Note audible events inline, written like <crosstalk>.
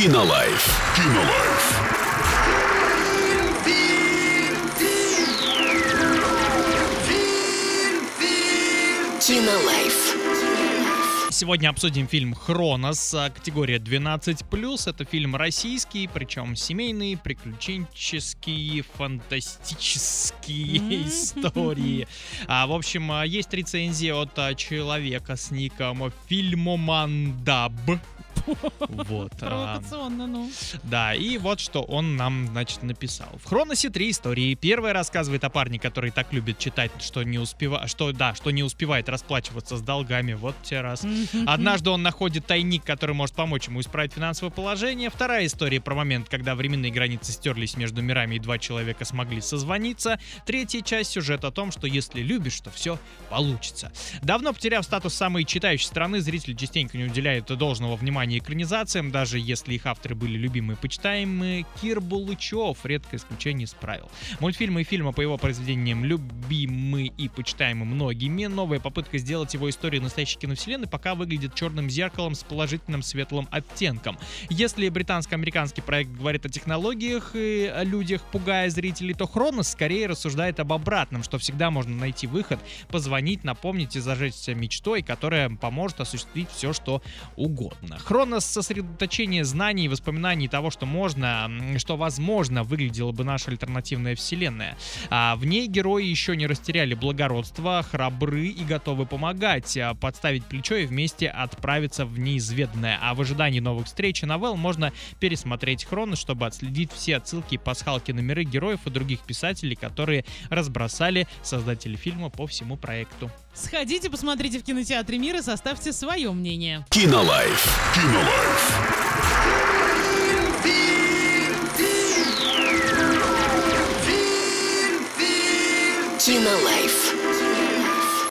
Кинолайф. Кинолайф. Кинолайф. Сегодня обсудим фильм «Хронос», а, категория 12+. Это фильм российский, причем семейный, приключенческий, фантастические истории. А, в общем, а, есть рецензия от а, человека с ником Фильмомандаб. <laughs> Вот. а, Провокационно, ну. Да, и вот что он нам, значит, написал. В Хроносе три истории. Первая рассказывает о парне, который так любит читать, что не успевает, что, да, что не успевает расплачиваться с долгами. Вот те раз. Однажды он находит тайник, который может помочь ему исправить финансовое положение. Вторая история про момент, когда временные границы стерлись между мирами и два человека смогли созвониться. Третья часть сюжет о том, что если любишь, то все получится. Давно потеряв статус самой читающей страны, зрители частенько не уделяют должного внимания экранизациям, даже если их авторы были любимые и почитаемые. Кир Булычев редкое исключение из правил. Мультфильмы и фильмы по его произведениям любимы и почитаемы многими. Новая попытка сделать его историю настоящей киновселенной пока выглядит черным зеркалом с положительным светлым оттенком. Если британско-американский проект говорит о технологиях и о людях, пугая зрителей, то Хронос скорее рассуждает об обратном, что всегда можно найти выход, позвонить, напомнить и зажечься мечтой, которая поможет осуществить все, что угодно. Хронос — сосредоточение знаний и воспоминаний того, что можно, что возможно выглядела бы наша альтернативная вселенная. А в ней герои еще не растеряли благородство, храбры и готовы помогать, а, подставить плечо и вместе отправиться в неизведанное. А в ожидании новых встреч и новелл можно пересмотреть Хронос, чтобы отследить все отсылки и пасхалки на миры героев и других писателей, которые разбросали создатели фильма по всему проекту. Сходите, посмотрите в кинотеатре мира, составьте свое мнение. Кинолайф. Кинолайф. Кинолайф.